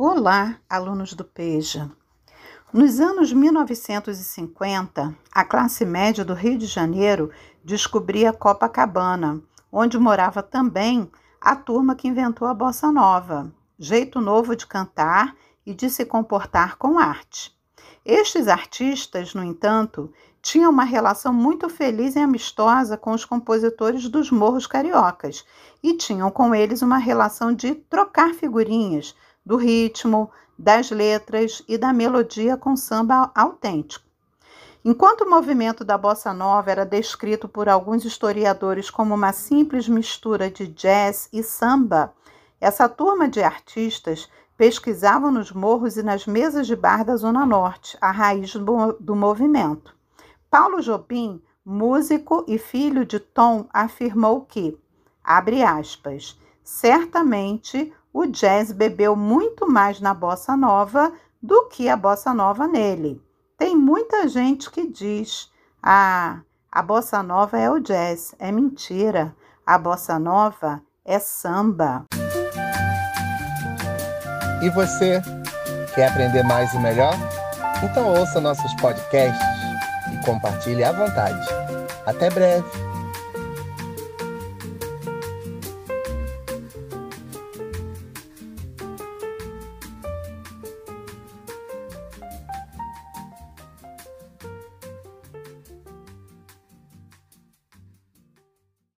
Olá, alunos do PEJA. Nos anos 1950, a classe média do Rio de Janeiro descobria Copacabana, onde morava também a turma que inventou a bossa nova, jeito novo de cantar e de se comportar com arte. Estes artistas, no entanto, tinham uma relação muito feliz e amistosa com os compositores dos morros cariocas e tinham com eles uma relação de trocar figurinhas do ritmo, das letras e da melodia com samba autêntico. Enquanto o movimento da bossa nova era descrito por alguns historiadores como uma simples mistura de jazz e samba, essa turma de artistas pesquisavam nos morros e nas mesas de bar da Zona Norte a raiz do movimento. Paulo Jobim, músico e filho de Tom, afirmou que, abre aspas, certamente o jazz bebeu muito mais na bossa nova do que a bossa nova nele. Tem muita gente que diz: ah, a bossa nova é o jazz. É mentira. A bossa nova é samba. E você quer aprender mais e melhor? Então ouça nossos podcasts e compartilhe à vontade. Até breve!